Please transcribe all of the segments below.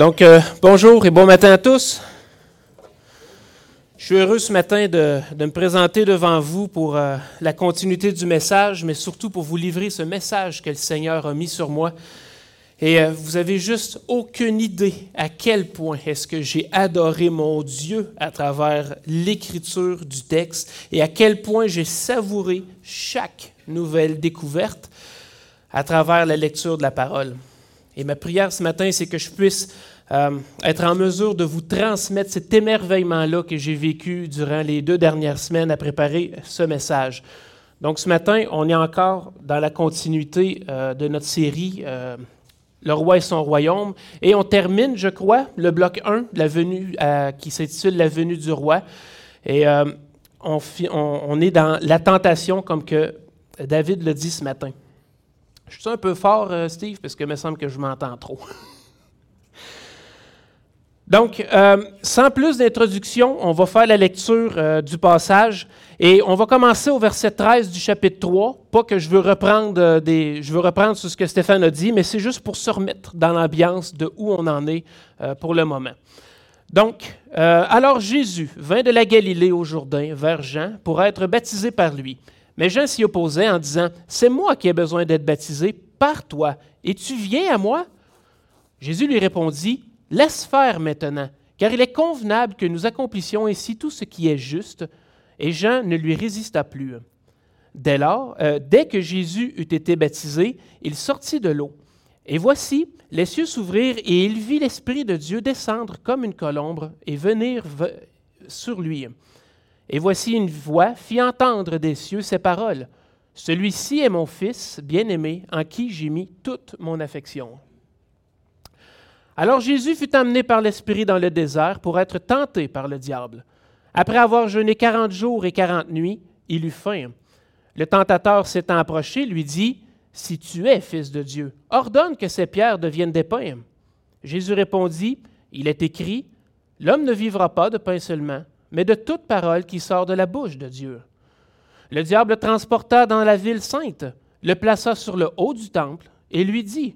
Donc, euh, bonjour et bon matin à tous. Je suis heureux ce matin de, me présenter devant vous pour euh, la continuité du message, mais surtout pour vous livrer ce message que le Seigneur a mis sur moi. Et euh, vous avez juste aucune idée à quel point est-ce que j'ai adoré mon Dieu à travers l'écriture du texte et à quel point j'ai savouré chaque nouvelle découverte à travers la lecture de la parole. Et ma prière ce matin, c'est que je puisse euh, être en mesure de vous transmettre cet émerveillement-là que j'ai vécu durant les deux dernières semaines à préparer ce message. Donc ce matin, on est encore dans la continuité euh, de notre série euh, Le roi et son royaume. Et on termine, je crois, le bloc 1, la venue, qui s'intitule La venue du roi. Et on, on, est dans la tentation, comme que David le dit ce matin. Je suis un peu fort, Steve, parce que me semble que je m'entends trop. Donc, euh, sans plus d'introduction, on va faire la lecture euh, du passage et on va commencer au verset 13 du chapitre 3. Pas que je veux reprendre euh, des, je veux reprendre ce que Stéphane a dit, mais c'est juste pour se remettre dans l'ambiance de où on en est pour le moment. Donc, alors Jésus vint de la Galilée au Jourdain vers Jean pour être baptisé par lui. Mais Jean s'y opposait en disant, C'est moi qui ai besoin d'être baptisé par toi, et tu viens à moi? Jésus lui répondit, Laisse faire maintenant, car il est convenable que nous accomplissions ainsi tout ce qui est juste. Et Jean ne lui résista plus. Dès lors, euh, dès que Jésus eut été baptisé, il sortit de l'eau. Et voici, les cieux s'ouvrirent et il vit l'Esprit de Dieu descendre comme une colombe et venir sur lui. Et voici une voix fit entendre des cieux ces paroles. Celui-ci est mon Fils bien-aimé en qui j'ai mis toute mon affection. Alors Jésus fut amené par l'Esprit dans le désert pour être tenté par le diable. Après avoir jeûné quarante jours et quarante nuits, il eut faim. Le tentateur s'étant approché, lui dit, Si tu es fils de Dieu, ordonne que ces pierres deviennent des pains. Jésus répondit, Il est écrit, L'homme ne vivra pas de pain seulement, mais de toute parole qui sort de la bouche de Dieu. Le diable le transporta dans la ville sainte, le plaça sur le haut du temple et lui dit,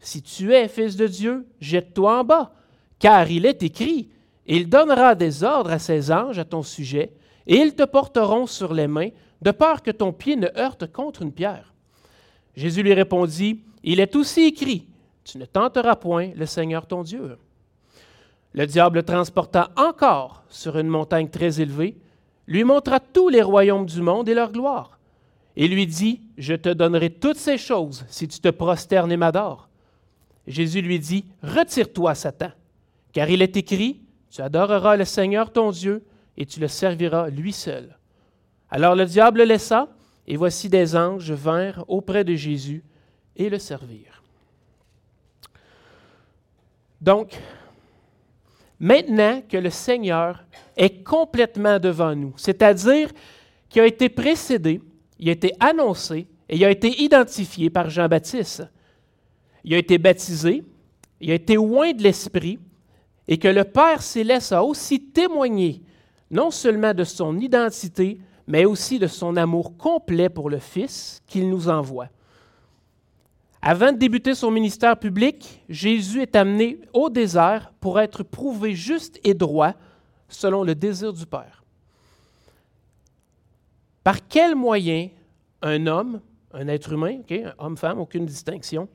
si tu es fils de Dieu, jette-toi en bas, car il est écrit, il donnera des ordres à ses anges à ton sujet, et ils te porteront sur les mains, de peur que ton pied ne heurte contre une pierre. Jésus lui répondit, Il est aussi écrit, Tu ne tenteras point le Seigneur ton Dieu. Le diable le transporta encore sur une montagne très élevée, lui montra tous les royaumes du monde et leur gloire, et lui dit, Je te donnerai toutes ces choses si tu te prosternes et m'adores. Jésus lui dit, Retire-toi, Satan, car il est écrit, Tu adoreras le Seigneur ton Dieu, et tu le serviras lui seul. Alors le diable le laissa, et voici des anges vinrent auprès de Jésus et le servirent. Donc, maintenant que le Seigneur est complètement devant nous, c'est-à-dire qu'il a été précédé, il a été annoncé et il a été identifié par Jean-Baptiste il a été baptisé, il a été loin de l'Esprit, et que le Père céleste a aussi témoigné non seulement de son identité, mais aussi de son amour complet pour le Fils qu'il nous envoie. Avant de débuter son ministère public, Jésus est amené au désert pour être prouvé juste et droit selon le désir du Père. Par quel moyen un homme, un être humain, homme-femme, aucune distinction,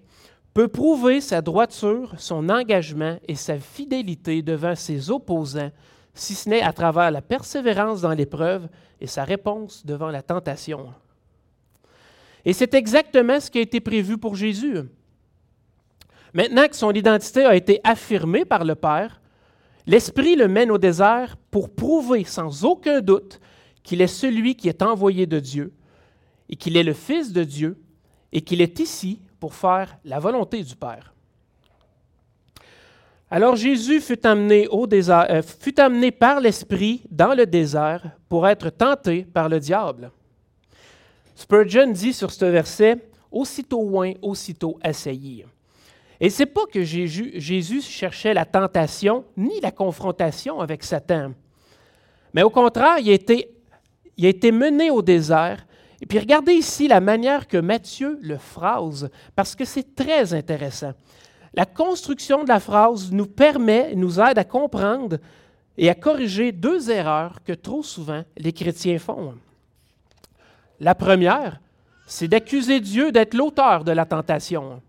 peut prouver sa droiture, son engagement et sa fidélité devant ses opposants, si ce n'est à travers la persévérance dans l'épreuve et sa réponse devant la tentation? Et c'est exactement ce qui a été prévu pour Jésus. Maintenant que son identité a été affirmée par le Père, l'Esprit le mène au désert pour prouver sans aucun doute qu'il est celui qui est envoyé de Dieu et qu'il est le Fils de Dieu et qu'il est ici pour faire la volonté du Père. Alors Jésus fut amené, au désert, euh, fut amené par l'Esprit dans le désert pour être tenté par le diable. Spurgeon dit sur ce verset, Aussitôt loin, aussitôt assailli. Et c'est pas que Jésus, cherchait la tentation ni la confrontation avec Satan, mais au contraire, il il a été mené au désert et puis regardez ici la manière que Matthieu le phrase, parce que c'est très intéressant. la construction de la phrase nous permet, nous aide à comprendre et à corriger deux erreurs que trop souvent les chrétiens font. La première, c'est d'accuser Dieu d'être l'auteur de la tentation.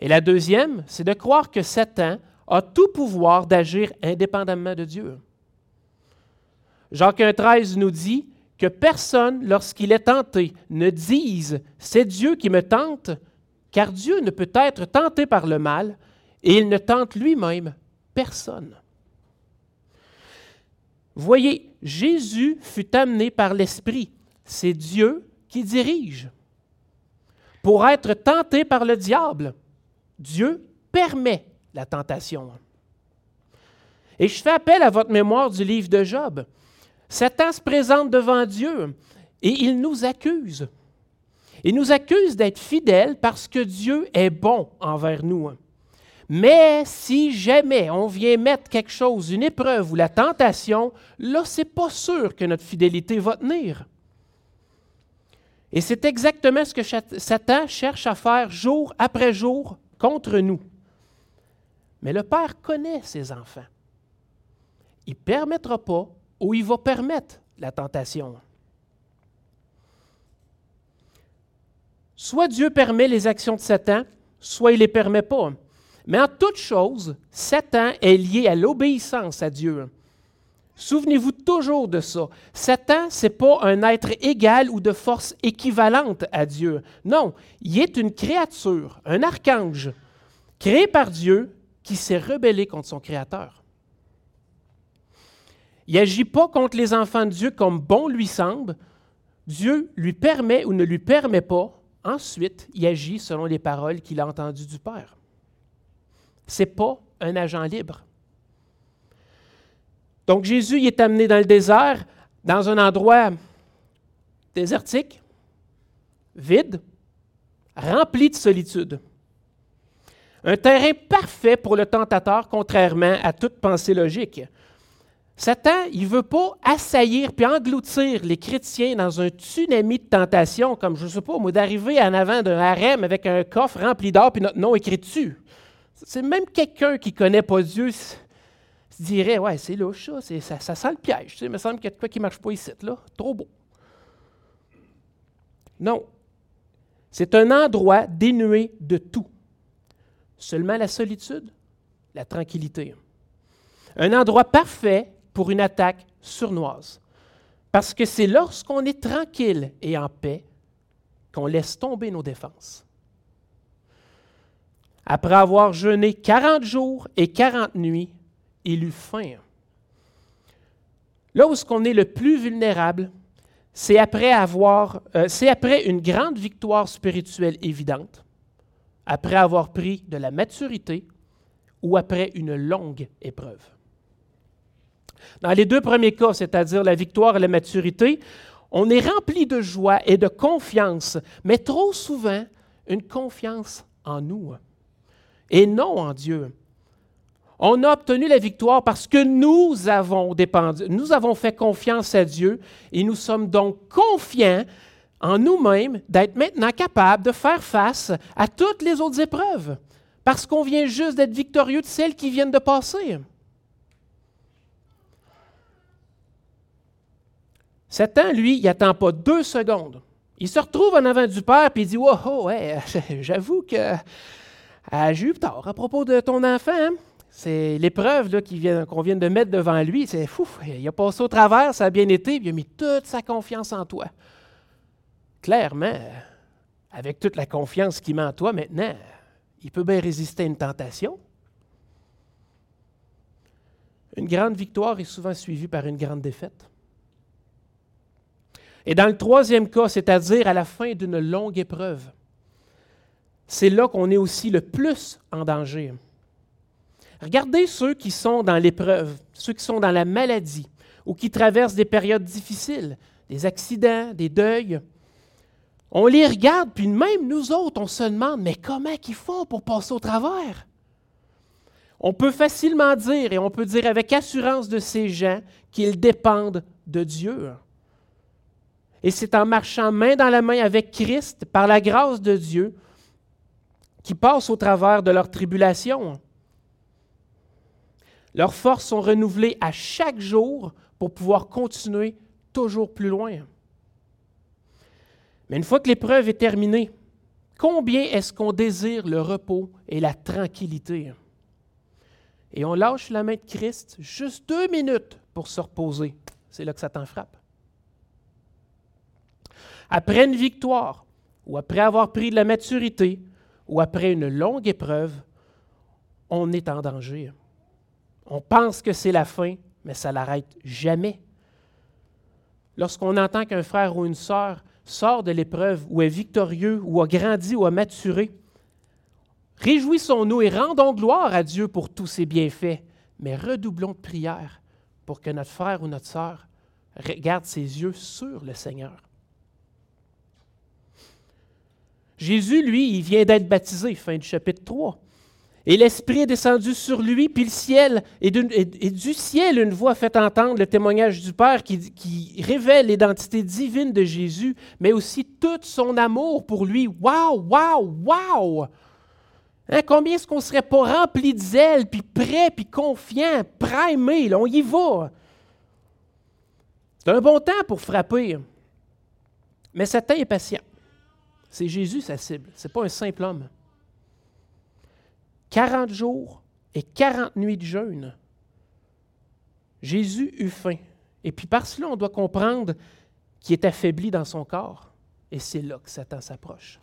Et la deuxième, c'est de croire que Satan a tout pouvoir d'agir indépendamment de Dieu. Jacques 1,13 nous dit que personne, lorsqu'il est tenté, ne dise C'est Dieu qui me tente, car Dieu ne peut être tenté par le mal, et il ne tente lui-même personne. Voyez, Jésus fut amené par l'Esprit. C'est Dieu qui dirige. Pour être tenté par le diable, Dieu permet la tentation. Et je fais appel à votre mémoire du livre de Job. Satan se présente devant Dieu et il nous accuse. Il nous accuse d'être fidèles parce que Dieu est bon envers nous. Mais si jamais on vient mettre quelque chose, une épreuve ou la tentation, là, c'est pas sûr que notre fidélité va tenir. Et c'est exactement ce que Satan cherche à faire jour après jour contre nous. Mais le Père connaît ses enfants. Il ne permettra pas ou il va permettre la tentation. Soit Dieu permet les actions de Satan, soit il ne les permet pas. Mais en toute chose, Satan est lié à l'obéissance à Dieu. Souvenez-vous toujours de ça. Satan, ce n'est pas un être égal ou de force équivalente à Dieu. Non, il est une créature, un archange, créé par Dieu qui s'est rebellé contre son Créateur. Il n'agit pas contre les enfants de Dieu comme bon lui semble. Dieu lui permet ou ne lui permet pas. Ensuite, il agit selon les paroles qu'il a entendues du Père. Ce n'est pas un agent libre. Donc Jésus il est amené dans le désert, dans un endroit désertique, vide, rempli de solitude. Un terrain parfait pour le tentateur, contrairement à toute pensée logique. Satan, il ne veut pas assaillir puis engloutir les chrétiens dans un tsunami de tentation, comme, je ne sais pas, d'arriver en avant d'un harem avec un coffre rempli d'or puis notre nom écrit dessus. C'est même quelqu'un qui ne connaît pas Dieu se dirait Ouais, c'est louche, ça, ça, ça sent le piège. Il me semble qu'il y a quelque qui ne marche pas ici, là. Trop beau. Non. C'est un endroit dénué de tout. Seulement la solitude, la tranquillité. Un endroit parfait pour une attaque sournoise. Parce que c'est lorsqu'on est tranquille et en paix qu'on laisse tomber nos défenses. Après avoir jeûné 40 jours et 40 nuits, il eut faim. Là où ce qu'on est le plus vulnérable, c'est après avoir, euh, c'est après une grande victoire spirituelle évidente, après avoir pris de la maturité ou après une longue épreuve. Dans les deux premiers cas, c'est-à-dire la victoire et la maturité, on est rempli de joie et de confiance, mais trop souvent une confiance en nous et non en Dieu. On a obtenu la victoire parce que nous avons dépendu, nous avons fait confiance à Dieu et nous sommes donc confiants en nous-mêmes d'être maintenant capables de faire face à toutes les autres épreuves parce qu'on vient juste d'être victorieux de celles qui viennent de passer. Satan, lui, il n'attend pas deux secondes. Il se retrouve en avant du Père et il dit Wow, ouais, j'avoue que euh, à propos de ton enfant. Hein. C'est l'épreuve qu'on vient, de mettre devant lui. C'est fou. Il a passé au travers, ça a bien été, il a mis toute sa confiance en toi. Clairement, avec toute la confiance qu'il met en toi maintenant, il peut bien résister à une tentation. Une grande victoire est souvent suivie par une grande défaite. Et dans le troisième cas, c'est-à-dire à la fin d'une longue épreuve, c'est là qu'on est aussi le plus en danger. Regardez ceux qui sont dans l'épreuve, ceux qui sont dans la maladie ou qui traversent des périodes difficiles, des accidents, des deuils. On les regarde, puis même nous autres, on se demande, mais comment ils font pour passer au travers? On peut facilement dire, et on peut dire avec assurance de ces gens, qu'ils dépendent de Dieu. Et c'est en marchant main dans la main avec Christ, par la grâce de Dieu, qui passent au travers de leur tribulation. Leurs forces sont renouvelées à chaque jour pour pouvoir continuer toujours plus loin. Mais une fois que l'épreuve est terminée, combien est-ce qu'on désire le repos et la tranquillité? Et on lâche la main de Christ juste deux minutes pour se reposer. C'est là que Satan frappe. Après une victoire, ou après avoir pris de la maturité, ou après une longue épreuve, on est en danger. On pense que c'est la fin, mais ça l'arrête jamais. Lorsqu'on entend qu'un frère ou une sœur sort de l'épreuve, ou est victorieux, ou a grandi, ou a maturé, réjouissons-nous et rendons gloire à Dieu pour tous ses bienfaits, mais redoublons de prière pour que notre frère ou notre sœur garde ses yeux sur le Seigneur. Jésus, lui, il vient d'être baptisé, fin du chapitre 3. Et l'Esprit est descendu sur lui, puis le ciel, et, du ciel, une voix fait entendre le témoignage du Père qui, révèle l'identité divine de Jésus, mais aussi tout son amour pour lui. Waouh, waouh, waouh! Hein, combien est-ce qu'on ne serait pas rempli de zèle, puis prêt, puis confiant, primé, on y va. C'est un bon temps pour frapper. Mais Satan est patient. C'est Jésus sa cible, ce n'est pas un simple homme. 40 jours et 40 nuits de jeûne. Jésus eut faim. Et puis par cela, on doit comprendre qu'il est affaibli dans son corps. Et c'est là que Satan s'approche.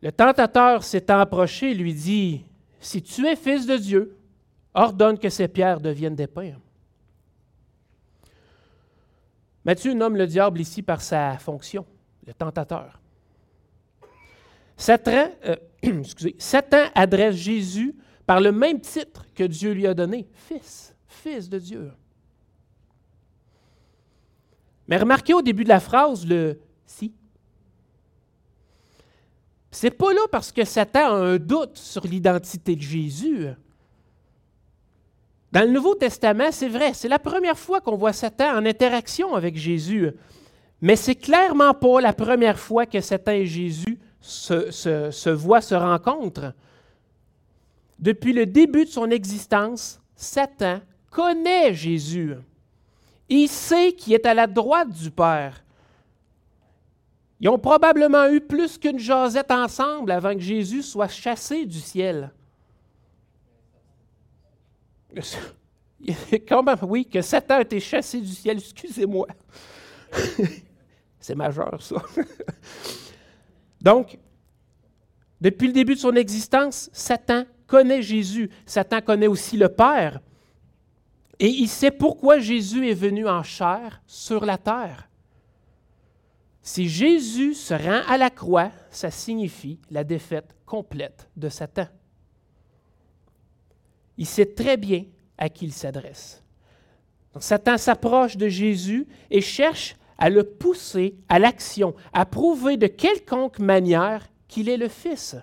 Le tentateur s'étant approché lui dit, Si tu es fils de Dieu, ordonne que ces pierres deviennent des pains. Matthieu nomme le diable ici par sa fonction, le tentateur. Satan, Satan adresse Jésus par le même titre que Dieu lui a donné, Fils, Fils de Dieu. Mais remarquez au début de la phrase le si. C'est pas là parce que Satan a un doute sur l'identité de Jésus. Dans le Nouveau Testament, c'est vrai, c'est la première fois qu'on voit Satan en interaction avec Jésus. Mais c'est clairement pas la première fois que Satan et Jésus se, se, voient, se rencontrent. Depuis le début de son existence, Satan connaît Jésus. Il sait qu'il est à la droite du Père. Ils ont probablement eu plus qu'une jasette ensemble avant que Jésus soit chassé du ciel. oui, que Satan a été chassé du ciel, excusez-moi. C'est majeur, ça. Donc, depuis le début de son existence, Satan connaît Jésus. Satan connaît aussi le Père. Et il sait pourquoi Jésus est venu en chair sur la terre. Si Jésus se rend à la croix, ça signifie la défaite complète de Satan. Il sait très bien à qui il s'adresse. Satan s'approche de Jésus et cherche à le pousser à l'action, à prouver de quelconque manière qu'il est le Fils.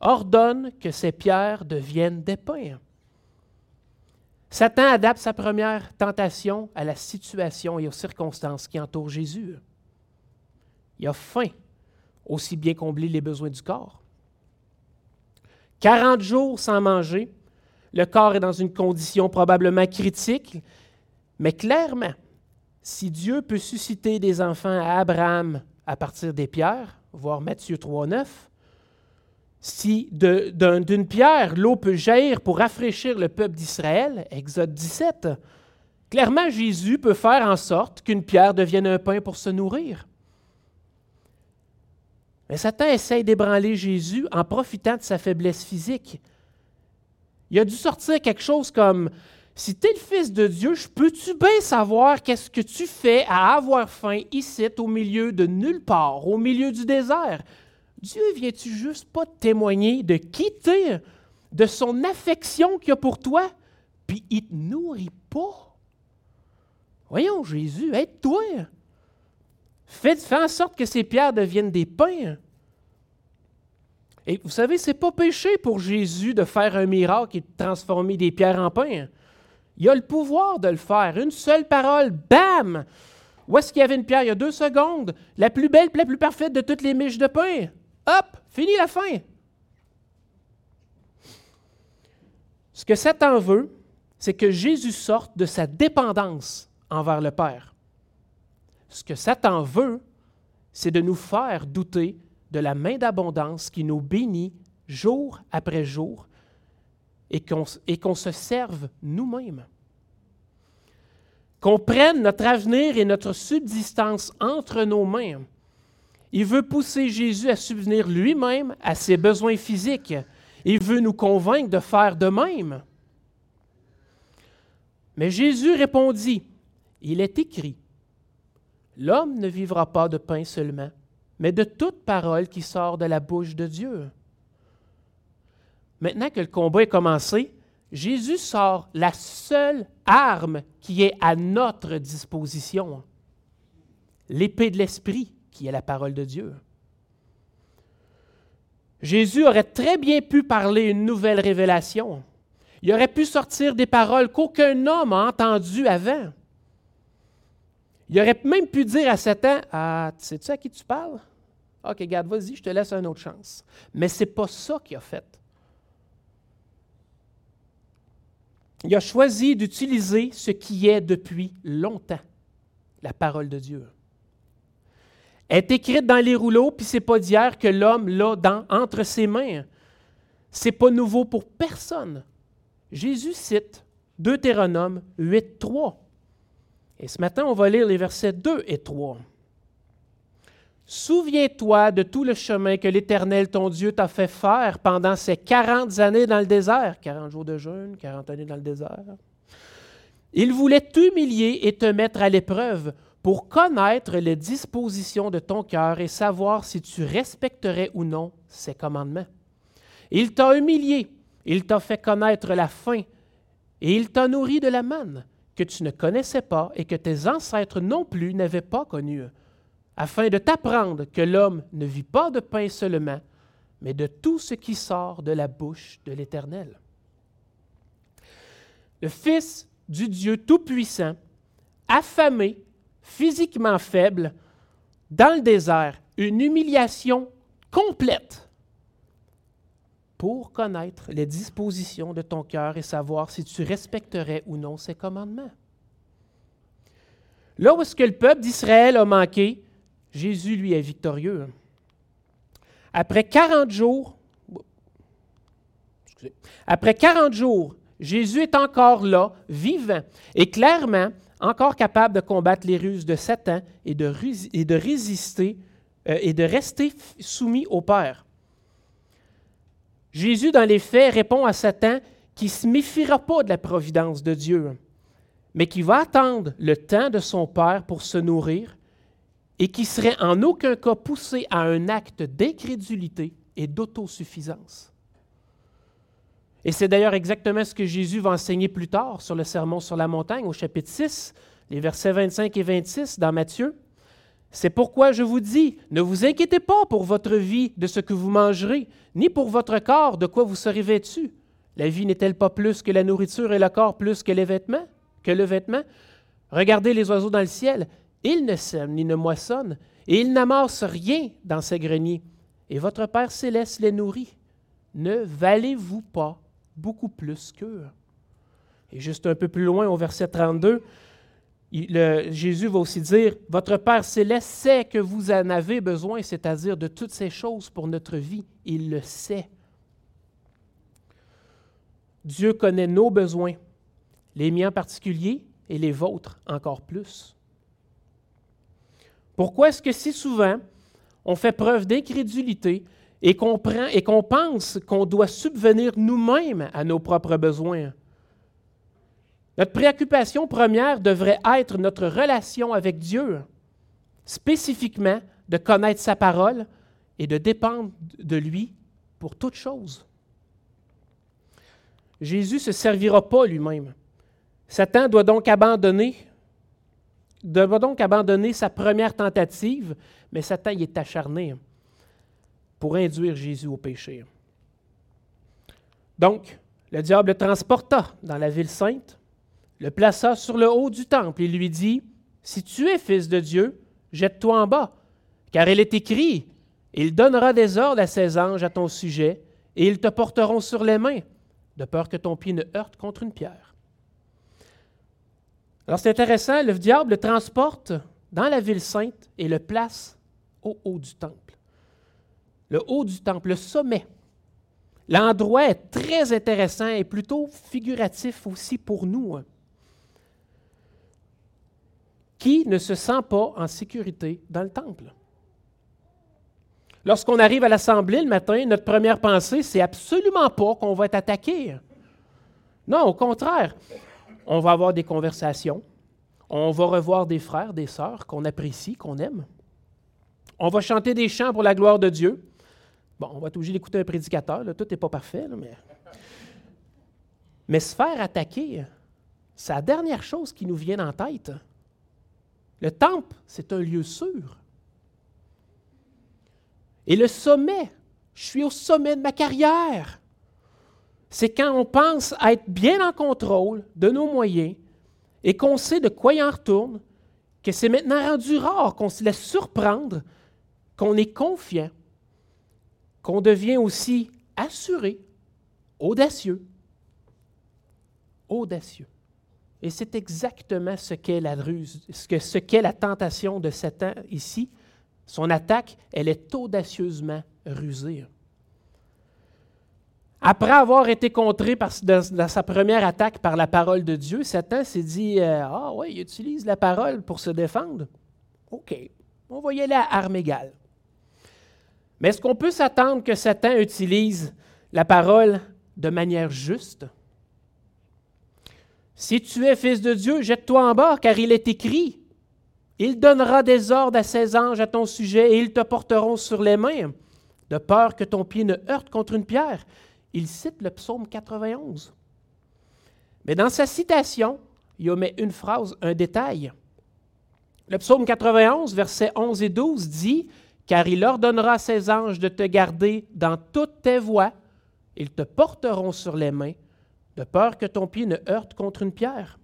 Ordonne que ces pierres deviennent des pains. Satan adapte sa première tentation à la situation et aux circonstances qui entourent Jésus. Il a faim, aussi bien combler les besoins du corps. 40 jours sans manger, le corps est dans une condition probablement critique, mais clairement, si Dieu peut susciter des enfants à Abraham à partir des pierres, voir Matthieu 3, 9, si d'une pierre l'eau peut jaillir pour rafraîchir le peuple d'Israël, Exode 17, clairement Jésus peut faire en sorte qu'une pierre devienne un pain pour se nourrir. Mais Satan essaye d'ébranler Jésus en profitant de sa faiblesse physique. Il a dû sortir quelque chose comme si tu es le Fils de Dieu, je peux-tu bien savoir qu'est-ce que tu fais à avoir faim ici, au milieu de nulle part, au milieu du désert? Dieu vient-tu juste pas témoigner de quitter de son affection qu'il a pour toi, puis il ne te nourrit pas? Voyons, Jésus, aide-toi. Fais, en sorte que ces pierres deviennent des pains. Et vous savez, ce n'est pas péché pour Jésus de faire un miracle et de transformer des pierres en pain. Il a le pouvoir de le faire. Une seule parole, bam! Où est-ce qu'il y avait une pierre? Il y a deux secondes. La plus belle, la plus parfaite de toutes les miches de pain. Hop, fini la fin. Ce que Satan veut, c'est que Jésus sorte de sa dépendance envers le Père. Ce que Satan veut, c'est de nous faire douter de la main d'abondance qui nous bénit jour après jour et qu'on se serve nous-mêmes. Qu'on prenne notre avenir et notre subsistance entre nos mains. Il veut pousser Jésus à subvenir lui-même à ses besoins physiques. Il veut nous convaincre de faire de même. Mais Jésus répondit, Il est écrit, L'homme ne vivra pas de pain seulement, mais de toute parole qui sort de la bouche de Dieu. Maintenant que le combat est commencé, Jésus sort la seule arme qui est à notre disposition, l'épée de l'Esprit, qui est la parole de Dieu. Jésus aurait très bien pu parler une nouvelle révélation. Il aurait pu sortir des paroles qu'aucun homme a entendues avant. Il aurait même pu dire à Satan Ah, sais-tu à qui tu parles Ok, garde, vas-y, je te laisse une autre chance. Mais ce n'est pas ça qu'il a fait. Il a choisi d'utiliser ce qui est depuis longtemps, la parole de Dieu. Est écrite dans les rouleaux, puis c'est pas d'hier que l'homme l'a entre ses mains. C'est pas nouveau pour personne. Jésus cite Deutéronome 8, 3. Et ce matin, on va lire les versets 2 et 3. Souviens-toi de tout le chemin que l'Éternel, ton Dieu, t'a fait faire pendant ces 40 années dans le désert. 40 jours de jeûne, 40 années dans le désert. Il voulait t'humilier et te mettre à l'épreuve pour connaître les dispositions de ton cœur et savoir si tu respecterais ou non ses commandements. Il t'a humilié, il t'a fait connaître la faim, et il t'a nourri de la manne que tu ne connaissais pas et que tes ancêtres non plus n'avaient pas connue afin de t'apprendre que l'homme ne vit pas de pain seulement, mais de tout ce qui sort de la bouche de l'Éternel. Le Fils du Dieu Tout-Puissant, affamé, physiquement faible, dans le désert, une humiliation complète pour connaître les dispositions de ton cœur et savoir si tu respecterais ou non ses commandements. Là où est-ce que le peuple d'Israël a manqué, Jésus, lui, est victorieux. Après 40 jours, après 40 jours, Jésus est encore là, vivant, et clairement encore capable de combattre les ruses de Satan et de, résister euh, et de rester soumis au Père. Jésus, dans les faits, répond à Satan qu'il ne se méfiera pas de la providence de Dieu, mais qu'il va attendre le temps de son Père pour se nourrir et qui serait en aucun cas poussé à un acte d'incrédulité et d'autosuffisance. Et c'est d'ailleurs exactement ce que Jésus va enseigner plus tard sur le Sermon sur la montagne au chapitre 6, les versets 25 et 26 dans Matthieu. C'est pourquoi je vous dis, ne vous inquiétez pas pour votre vie de ce que vous mangerez, ni pour votre corps de quoi vous serez vêtu. La vie n'est-elle pas plus que la nourriture et le corps plus que les vêtements, que le vêtement? Regardez les oiseaux dans le ciel, il ne sème ni ne moissonne, et il n'amasse rien dans ses greniers. Et votre Père céleste les nourrit. Ne valez-vous pas beaucoup plus qu'eux? Et juste un peu plus loin, au verset 32, Jésus va aussi dire, Votre Père céleste sait que vous en avez besoin, c'est-à-dire de toutes ces choses pour notre vie. Il le sait. Dieu connaît nos besoins, les miens en particulier et les vôtres encore plus. Pourquoi est-ce que si souvent on fait preuve d'incrédulité et qu'on pense qu'on doit subvenir nous-mêmes à nos propres besoins? Notre préoccupation première devrait être notre relation avec Dieu, spécifiquement de connaître sa parole et de dépendre de lui pour toute chose. Jésus ne se servira pas lui-même. Satan doit donc abandonner devra donc abandonner sa première tentative, mais Satan y est acharné pour induire Jésus au péché. Donc, le diable le transporta dans la ville sainte, le plaça sur le haut du temple et lui dit, Si tu es fils de Dieu, jette-toi en bas, car il est écrit, Il donnera des ordres à ses anges à ton sujet, et ils te porteront sur les mains, de peur que ton pied ne heurte contre une pierre. Alors c'est intéressant, le diable le transporte dans la ville sainte et le place au haut du temple. Le haut du temple, le sommet. L'endroit est très intéressant et plutôt figuratif aussi pour nous. Hein. Qui ne se sent pas en sécurité dans le temple? Lorsqu'on arrive à l'Assemblée le matin, notre première pensée, c'est absolument pas qu'on va être attaqué. Non, au contraire, on va avoir des conversations, on va revoir des frères, des sœurs qu'on apprécie, qu'on aime. On va chanter des chants pour la gloire de Dieu. Bon, on va être obligé d'écouter un prédicateur, tout n'est pas parfait, mais... mais se faire attaquer, c'est la dernière chose qui nous vient en tête. Le temple, c'est un lieu sûr. Et le sommet, je suis au sommet de ma carrière. C'est quand on pense être bien en contrôle de nos moyens et qu'on sait de quoi il en retourne, que c'est maintenant rendu rare qu'on se laisse surprendre, qu'on est confiant, qu'on devient aussi assuré, audacieux. Audacieux. Et c'est exactement ce qu'est la ruse, ce qu'est la tentation de Satan ici. Son attaque, elle est audacieusement rusée. Après avoir été contré dans, sa première attaque par la parole de Dieu, Satan s'est dit euh, Ah oui, il utilise la parole pour se défendre. OK, on va y aller à armes égales. Mais est-ce qu'on peut s'attendre que Satan utilise la parole de manière juste? Si tu es fils de Dieu, jette-toi en bas, car il est écrit, il donnera des ordres à ses anges à ton sujet, et ils te porteront sur les mains, de peur que ton pied ne heurte contre une pierre. Il cite le psaume 91. Mais dans sa citation, il omet une phrase, un détail. Le psaume 91, versets 11 et 12 dit car il ordonnera à ses anges de te garder dans toutes tes voies, ils te porteront sur les mains, de peur que ton pied ne heurte contre une pierre.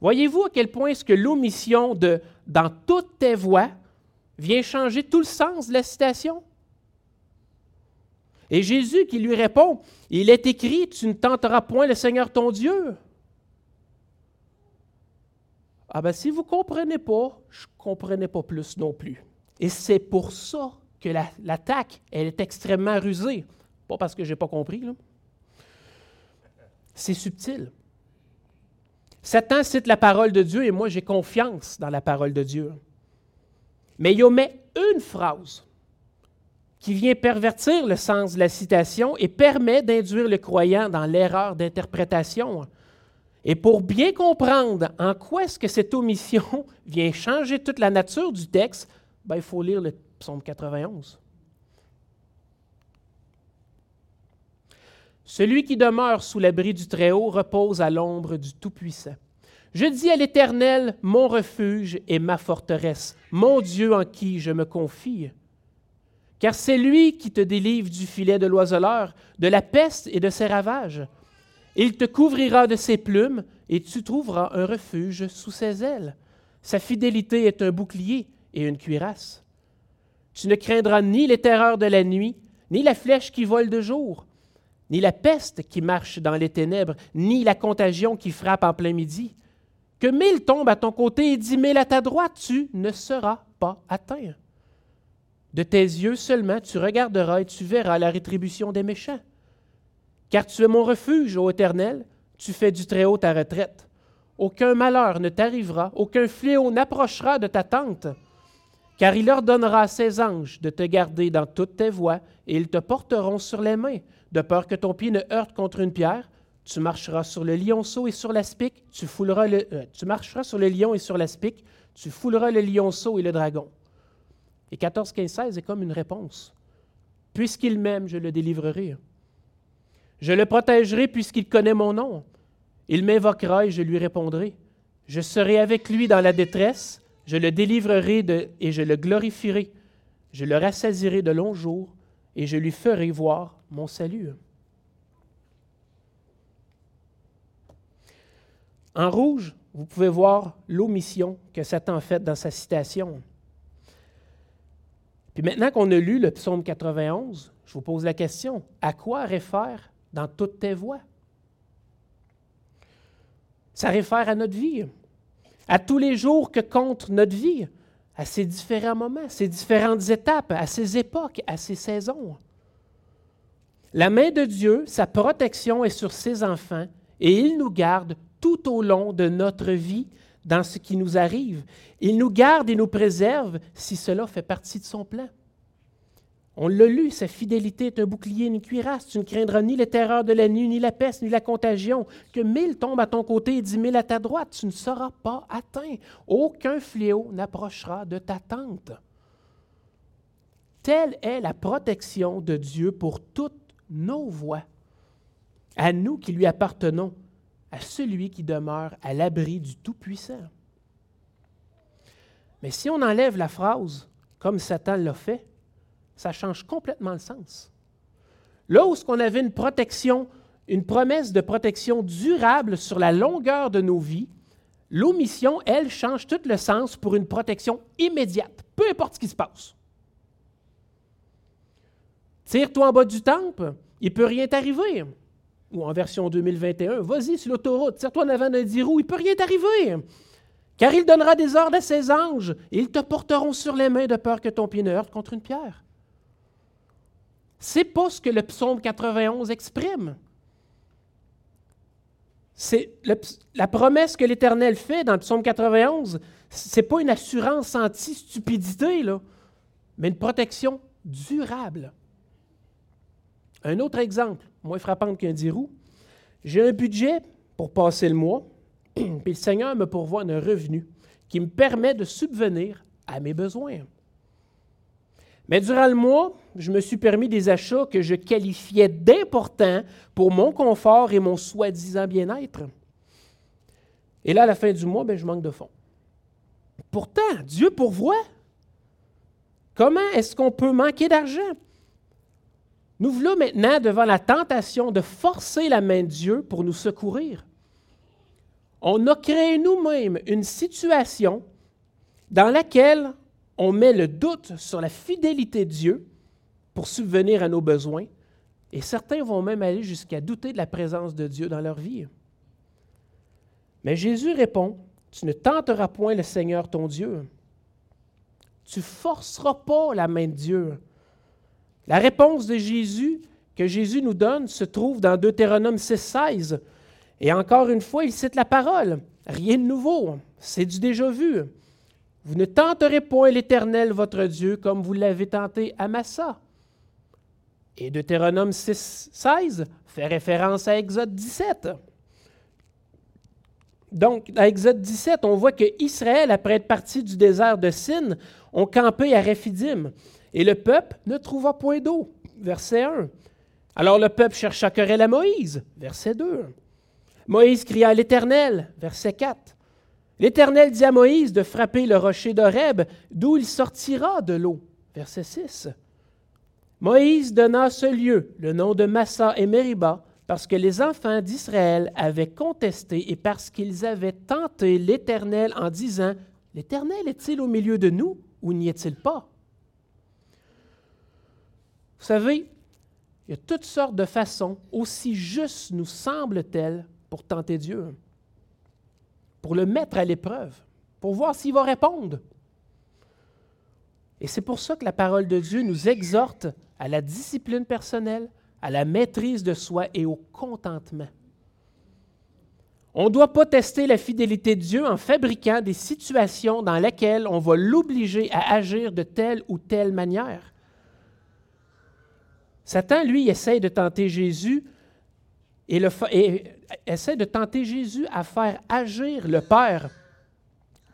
Voyez-vous à quel point est-ce que l'omission de dans toutes tes voies vient changer tout le sens de la citation? Et Jésus qui lui répond, il est écrit, tu ne tenteras point le Seigneur ton Dieu. Ah ben si vous ne comprenez pas, je ne comprenais pas plus non plus. Et c'est pour ça que l'attaque, elle est extrêmement rusée. Pas parce que je n'ai pas compris. C'est subtil. Satan cite la parole de Dieu et moi j'ai confiance dans la parole de Dieu. Mais il omet une phrase qui vient pervertir le sens de la citation et permet d'induire le croyant dans l'erreur d'interprétation. Et pour bien comprendre en quoi est-ce que cette omission vient changer toute la nature du texte, ben, il faut lire le psaume 91. Celui qui demeure sous l'abri du Très-Haut repose à l'ombre du Tout-Puissant. Je dis à l'Éternel, mon refuge et ma forteresse, mon Dieu en qui je me confie. Car c'est lui qui te délivre du filet de l'oiseleur, de la peste et de ses ravages. Il te couvrira de ses plumes, et tu trouveras un refuge sous ses ailes. Sa fidélité est un bouclier et une cuirasse. Tu ne craindras ni les terreurs de la nuit, ni la flèche qui vole de jour, ni la peste qui marche dans les ténèbres, ni la contagion qui frappe en plein midi. Que mille tombent à ton côté et dix mille à ta droite, tu ne seras pas atteint. De tes yeux seulement tu regarderas et tu verras la rétribution des méchants. Car tu es mon refuge, ô Éternel, tu fais du Très-Haut ta retraite. Aucun malheur ne t'arrivera, aucun fléau n'approchera de ta tente car il ordonnera à ses anges de te garder dans toutes tes voies, et ils te porteront sur les mains, de peur que ton pied ne heurte contre une pierre. Tu marcheras sur le lionceau et sur l'aspic, tu, fouleras le, euh, tu marcheras sur le lion et sur tu fouleras le lionceau et le dragon. Et 14, 15, 16 est comme une réponse. Puisqu'il m'aime, je le délivrerai. Je le protégerai puisqu'il connaît mon nom. Il m'invoquera et je lui répondrai. Je serai avec lui dans la détresse. Je le délivrerai de, et je le glorifierai. Je le rassasirai de longs jours et je lui ferai voir mon salut. En rouge, vous pouvez voir l'omission que Satan fait dans sa citation. Puis maintenant qu'on a lu le psaume 91, je vous pose la question, à quoi réfère dans toutes tes voies? Ça réfère à notre vie, à tous les jours que compte notre vie, à ces différents moments, ces différentes étapes, à ces époques, à ces saisons. La main de Dieu, sa protection est sur ses enfants et il nous garde tout au long de notre vie dans ce qui nous arrive. Il nous garde et nous préserve si cela fait partie de son plan. On l'a lu, sa fidélité est un bouclier, une cuirasse. Tu ne craindras ni les terreurs de la nuit, ni la peste, ni la contagion. Que mille tombent à ton côté et dix mille à ta droite, tu ne seras pas atteint. Aucun fléau n'approchera de ta tente. Telle est la protection de Dieu pour toutes nos voies. À nous qui lui appartenons, à celui qui demeure à l'abri du Tout-Puissant. Mais si on enlève la phrase, comme Satan l'a fait, ça change complètement le sens. Là où on avait une protection, une promesse de protection durable sur la longueur de nos vies, l'omission, elle, change tout le sens pour une protection immédiate, peu importe ce qui se passe. Tire-toi en bas du temple, il ne peut rien t'arriver ou en version 2021, vas-y sur l'autoroute, tire-toi en avant d'un dix roues, il ne peut rien t'arriver. Car il donnera des ordres à ses anges, et ils te porteront sur les mains de peur que ton pied ne heurte contre une pierre. C'est pas ce que le psaume 91 exprime. C'est la promesse que l'Éternel fait dans le psaume 91, c'est pas une assurance anti-stupidité, mais une protection durable. Un autre exemple, moins frappant qu'un dix roues. J'ai un budget pour passer le mois, puis le Seigneur me pourvoit un revenu qui me permet de subvenir à mes besoins. Mais durant le mois, je me suis permis des achats que je qualifiais d'importants pour mon confort et mon soi-disant bien-être. Et là, à la fin du mois, ben, je manque de fonds. Pourtant, Dieu pourvoit. Comment est-ce qu'on peut manquer d'argent? Nous voulons maintenant devant la tentation de forcer la main de Dieu pour nous secourir. On a créé nous-mêmes une situation dans laquelle on met le doute sur la fidélité de Dieu pour subvenir à nos besoins, et certains vont même aller jusqu'à douter de la présence de Dieu dans leur vie. Mais Jésus répond, tu ne tenteras point le Seigneur ton Dieu. Tu forceras pas la main de Dieu. La réponse de Jésus que Jésus nous donne se trouve dans Deutéronome 6,16. Et encore une fois, il cite la parole. Rien de nouveau, c'est du déjà vu. Vous ne tenterez point l'Éternel votre Dieu comme vous l'avez tenté à Massa. Et Deutéronome 6,16 fait référence à Exode 17. Donc, à Exode 17, on voit que Israël, après être parti du désert de Sin, ont campé à Réphidim. Et le peuple ne trouva point d'eau. Verset 1. Alors le peuple chercha querelle à Moïse. Verset 2. Moïse cria à l'Éternel. Verset 4. L'Éternel dit à Moïse de frapper le rocher d'Horeb, d'où il sortira de l'eau. Verset 6. Moïse donna à ce lieu le nom de Massa et Meriba, parce que les enfants d'Israël avaient contesté et parce qu'ils avaient tenté l'Éternel en disant L'Éternel est-il au milieu de nous ou n'y est-il pas? Vous savez, il y a toutes sortes de façons, aussi justes nous semble-t-elle, pour tenter Dieu, pour le mettre à l'épreuve, pour voir s'il va répondre. Et c'est pour ça que la parole de Dieu nous exhorte à la discipline personnelle, à la maîtrise de soi et au contentement. On ne doit pas tester la fidélité de Dieu en fabriquant des situations dans lesquelles on va l'obliger à agir de telle ou telle manière. Satan, lui, essaie de tenter Jésus et, essaie de tenter Jésus à faire agir le Père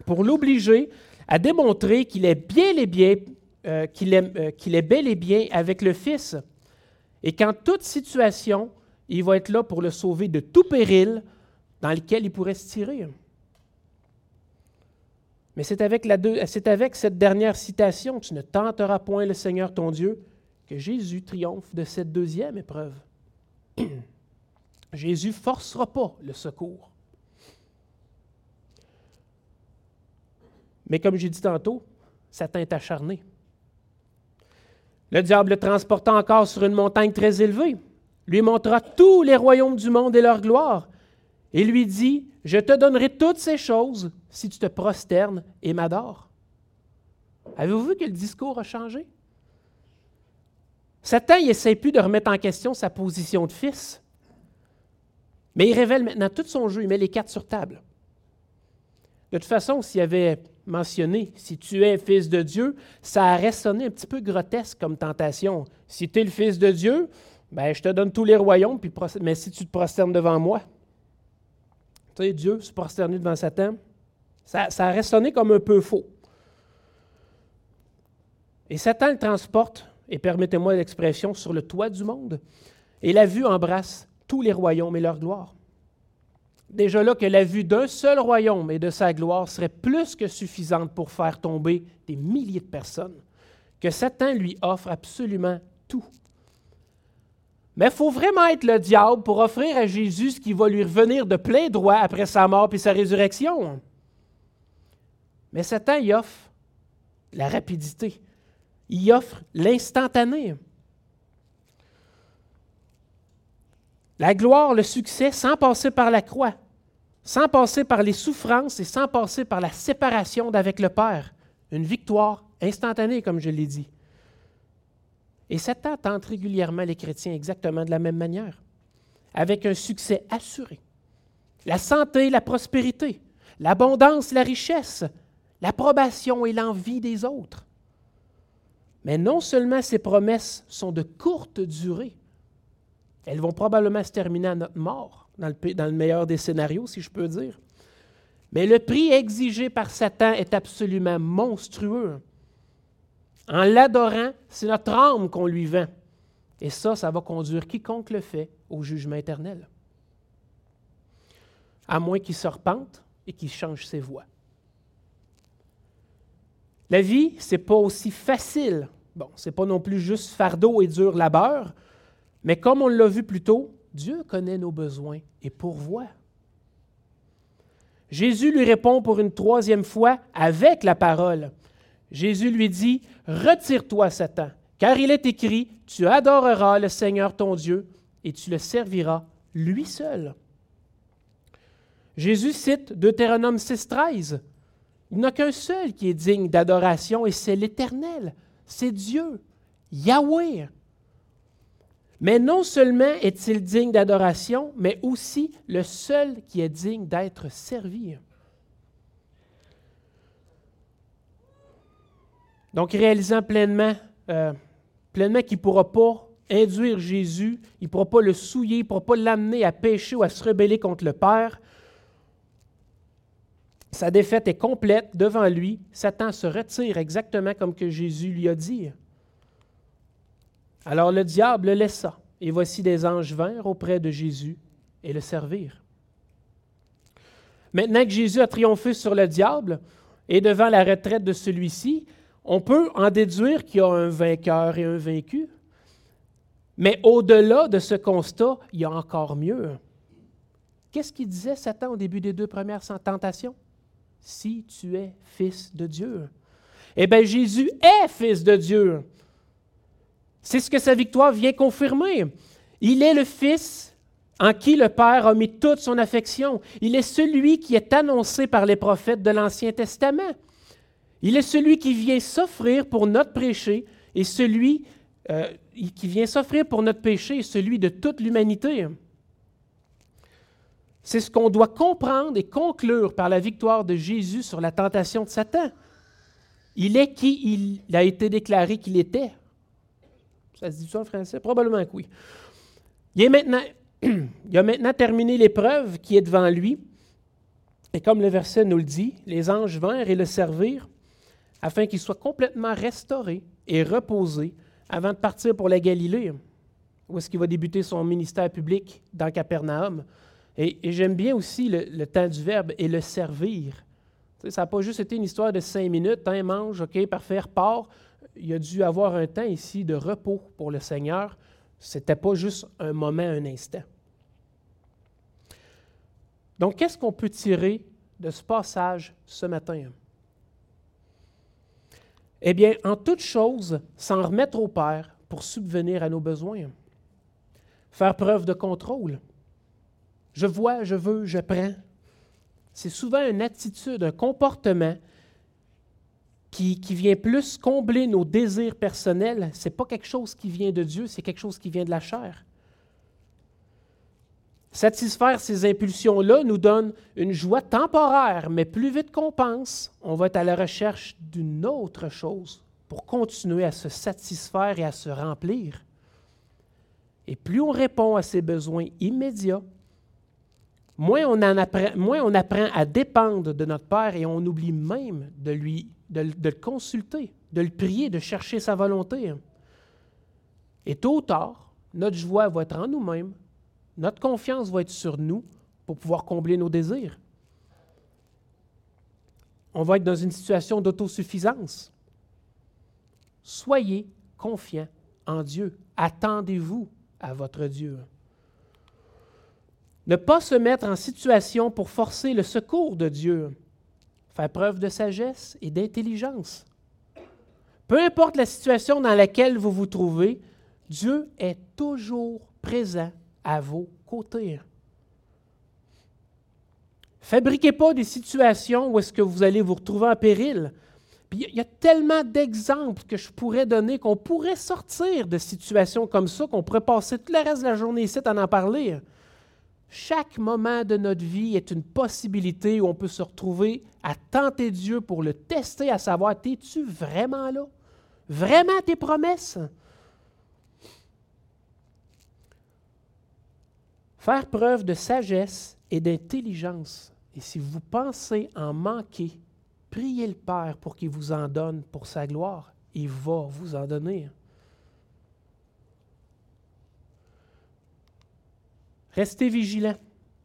pour l'obliger à démontrer qu'il est bien bien, euh, qu'il est, euh, qu'il est bel et bien avec le Fils. Et qu'en toute situation, il va être là pour le sauver de tout péril dans lequel il pourrait se tirer. Mais c'est avec, la c'est avec cette dernière citation, tu ne tenteras point le Seigneur ton Dieu, que Jésus triomphe de cette deuxième épreuve. Jésus forcera pas le secours. Mais comme j'ai dit tantôt, Satan est acharné. Le diable le transporta encore sur une montagne très élevée, lui montra tous les royaumes du monde et leur gloire, et lui dit, Je te donnerai toutes ces choses si tu te prosternes et m'adores. Avez-vous vu que le discours a changé? Satan, il n'essaie plus de remettre en question sa position de fils, mais il révèle maintenant tout son jeu, il met les cartes sur table. De toute façon, s'il avait mentionné, si tu es fils de Dieu, ça aurait sonné un petit peu grotesque comme tentation. Si tu es le fils de Dieu, ben, je te donne tous les royaumes, mais si tu te prosternes devant moi, tu sais, Dieu se prosterner devant Satan, ça, ça aurait comme un peu faux. Et Satan le transporte, et permettez-moi l'expression, sur le toit du monde. Et la vue embrasse tous les royaumes et leur gloire. Déjà là que la vue d'un seul royaume et de sa gloire serait plus que suffisante pour faire tomber des milliers de personnes, que Satan lui offre absolument tout. Mais il faut vraiment être le diable pour offrir à Jésus ce qui va lui revenir de plein droit après sa mort et sa résurrection. Mais Satan y offre la rapidité, il offre l'instantané. La gloire, le succès, sans passer par la croix, sans passer par les souffrances et sans passer par la séparation d'avec le Père. Une victoire instantanée, comme je l'ai dit. Et Satan tente régulièrement les chrétiens exactement de la même manière, avec un succès assuré. La santé, la prospérité, l'abondance, la richesse, l'approbation et l'envie des autres. Mais non seulement ces promesses sont de courte durée, elles vont probablement se terminer à notre mort, dans le, meilleur des scénarios, si je peux dire. Mais le prix exigé par Satan est absolument monstrueux. En l'adorant, c'est notre âme qu'on lui vend. Et ça, ça va conduire quiconque le fait au jugement éternel. À moins qu'il se repente et qu'il change ses voies. La vie, ce n'est pas aussi facile. Bon, ce n'est pas non plus juste fardeau et dur labeur, mais comme on l'a vu plus tôt, Dieu connaît nos besoins et pourvoit. Jésus lui répond pour une troisième fois avec la parole. Jésus lui dit, Retire-toi, Satan, car il est écrit, Tu adoreras le Seigneur ton Dieu et tu le serviras lui seul. Jésus cite Deutéronome 6.13. Il n'y a qu'un seul qui est digne d'adoration et c'est l'Éternel, c'est Dieu, Yahweh. Mais non seulement est-il digne d'adoration, mais aussi le seul qui est digne d'être servi. Donc, réalisant pleinement, euh, pleinement qu'il ne pourra pas induire Jésus, il ne pourra pas le souiller, il ne pourra pas l'amener à pécher ou à se rebeller contre le Père, sa défaite est complète devant lui. Satan se retire exactement comme que Jésus lui a dit. Alors le diable le laissa, et voici des anges vinrent auprès de Jésus et le servirent. Maintenant que Jésus a triomphé sur le diable et devant la retraite de celui-ci, on peut en déduire qu'il y a un vainqueur et un vaincu. Mais au-delà de ce constat, il y a encore mieux. Qu'est-ce qu'il disait Satan au début des deux premières tentations? Si tu es fils de Dieu. Eh bien, Jésus est fils de Dieu. C'est ce que sa victoire vient confirmer. Il est le Fils en qui le Père a mis toute son affection. Il est celui qui est annoncé par les prophètes de l'Ancien Testament. Il est celui qui vient s'offrir pour notre péché et celui euh, qui vient s'offrir pour notre péché et celui de toute l'humanité. C'est ce qu'on doit comprendre et conclure par la victoire de Jésus sur la tentation de Satan. Il est qui il a été déclaré qu'il était. Ça se dit ça en français? Probablement que oui. Il, il a maintenant terminé l'épreuve qui est devant lui. Et comme le verset nous le dit, les anges vinrent et le servirent afin qu'il soit complètement restauré et reposé avant de partir pour la Galilée, où est-ce qu'il va débuter son ministère public dans Capernaum. Et, j'aime bien aussi le, temps du verbe et le servir. ça n'a pas juste été une histoire de cinq minutes, hein, mange, OK, parfait, repart. Il a dû avoir un temps ici de repos pour le Seigneur. Ce n'était pas juste un moment, un instant. Donc, qu'est-ce qu'on peut tirer de ce passage ce matin? Eh bien, en toute chose, s'en remettre au Père pour subvenir à nos besoins. Faire preuve de contrôle. Je vois, je veux, je prends. C'est souvent une attitude, un comportement qui, vient plus combler nos désirs personnels. Ce n'est pas quelque chose qui vient de Dieu, c'est quelque chose qui vient de la chair. Satisfaire ces impulsions-là nous donne une joie temporaire, mais plus vite qu'on pense, on va être à la recherche d'une autre chose pour continuer à se satisfaire et à se remplir. Et plus on répond à ces besoins immédiats, moins on, en apprend, à dépendre de notre Père et on oublie même de, lui, de le consulter, de le prier, de chercher sa volonté. Et tôt ou tard, notre joie va être en nous-mêmes, notre confiance va être sur nous pour pouvoir combler nos désirs. On va être dans une situation d'autosuffisance. Soyez confiants en Dieu. Attendez-vous à votre Dieu. Ne pas se mettre en situation pour forcer le secours de Dieu. Faire preuve de sagesse et d'intelligence. Peu importe la situation dans laquelle vous vous trouvez, Dieu est toujours présent à vos côtés. Fabriquez pas des situations où est-ce que vous allez vous retrouver en péril. Il y a tellement d'exemples que je pourrais donner qu'on pourrait sortir de situations comme ça, qu'on pourrait passer tout le reste de la journée ici à en parler. Chaque moment de notre vie est une possibilité où on peut se retrouver à tenter Dieu pour le tester, à savoir, es-tu vraiment là? Vraiment tes promesses? Faire preuve de sagesse et d'intelligence. Et si vous pensez en manquer, priez le Père pour qu'il vous en donne pour sa gloire. Il va vous en donner. Restez vigilants.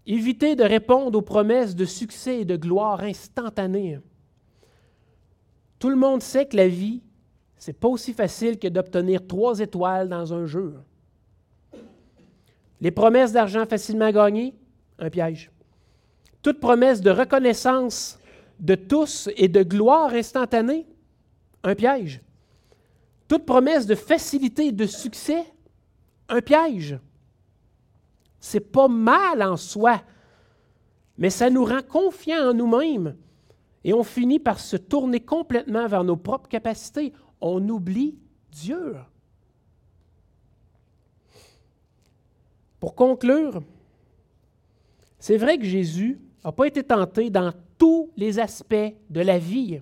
Évitez de répondre aux promesses de succès et de gloire instantanées. Tout le monde sait que la vie, c'est pas aussi facile que d'obtenir trois étoiles dans un jeu. Les promesses d'argent facilement gagnées, un piège. Toute promesse de reconnaissance de tous et de gloire instantanée, un piège. Toute promesse de facilité et de succès, un piège. C'est pas mal en soi, mais ça nous rend confiants en nous-mêmes et on finit par se tourner complètement vers nos propres capacités. On oublie Dieu. Pour conclure, c'est vrai que Jésus n'a pas été tenté dans tous les aspects de la vie,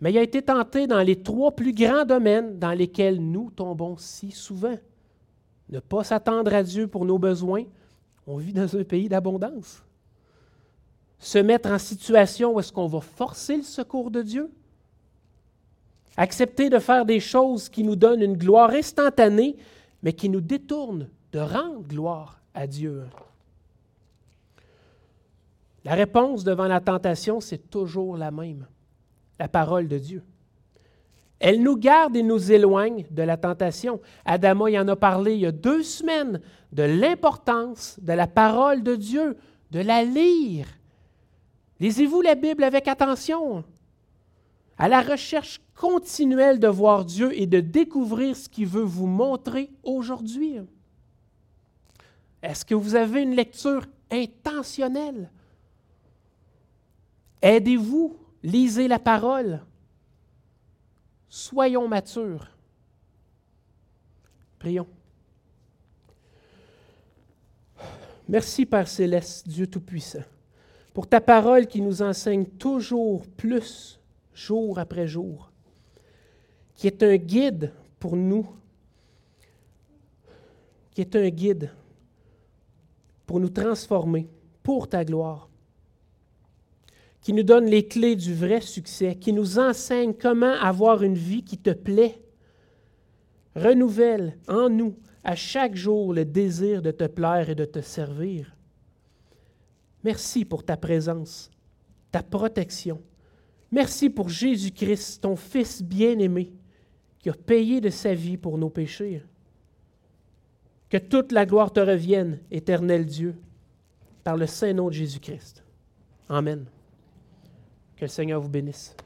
mais il a été tenté dans les trois plus grands domaines dans lesquels nous tombons si souvent. Ne pas s'attendre à Dieu pour nos besoins. On vit dans un pays d'abondance. Se mettre en situation où est-ce qu'on va forcer le secours de Dieu. Accepter de faire des choses qui nous donnent une gloire instantanée, mais qui nous détournent de rendre gloire à Dieu. La réponse devant la tentation, c'est toujours la même, la parole de Dieu. Elle nous garde et nous éloigne de la tentation. Adama y en a parlé il y a deux semaines de l'importance de la parole de Dieu, de la lire. Lisez-vous la Bible avec attention, à la recherche continuelle de voir Dieu et de découvrir ce qu'il veut vous montrer aujourd'hui. Est-ce que vous avez une lecture intentionnelle? Aidez-vous, lisez la parole. Soyons matures. Prions. Merci Père céleste, Dieu Tout-Puissant, pour ta parole qui nous enseigne toujours plus, jour après jour, qui est un guide pour nous, qui est un guide pour nous transformer pour ta gloire, qui nous donne les clés du vrai succès, qui nous enseigne comment avoir une vie qui te plaît. Renouvelle en nous à chaque jour le désir de te plaire et de te servir. Merci pour ta présence, ta protection. Merci pour Jésus-Christ, ton Fils bien-aimé, qui a payé de sa vie pour nos péchés. Que toute la gloire te revienne, éternel Dieu, par le saint nom de Jésus-Christ. Amen. Que le Seigneur vous bénisse.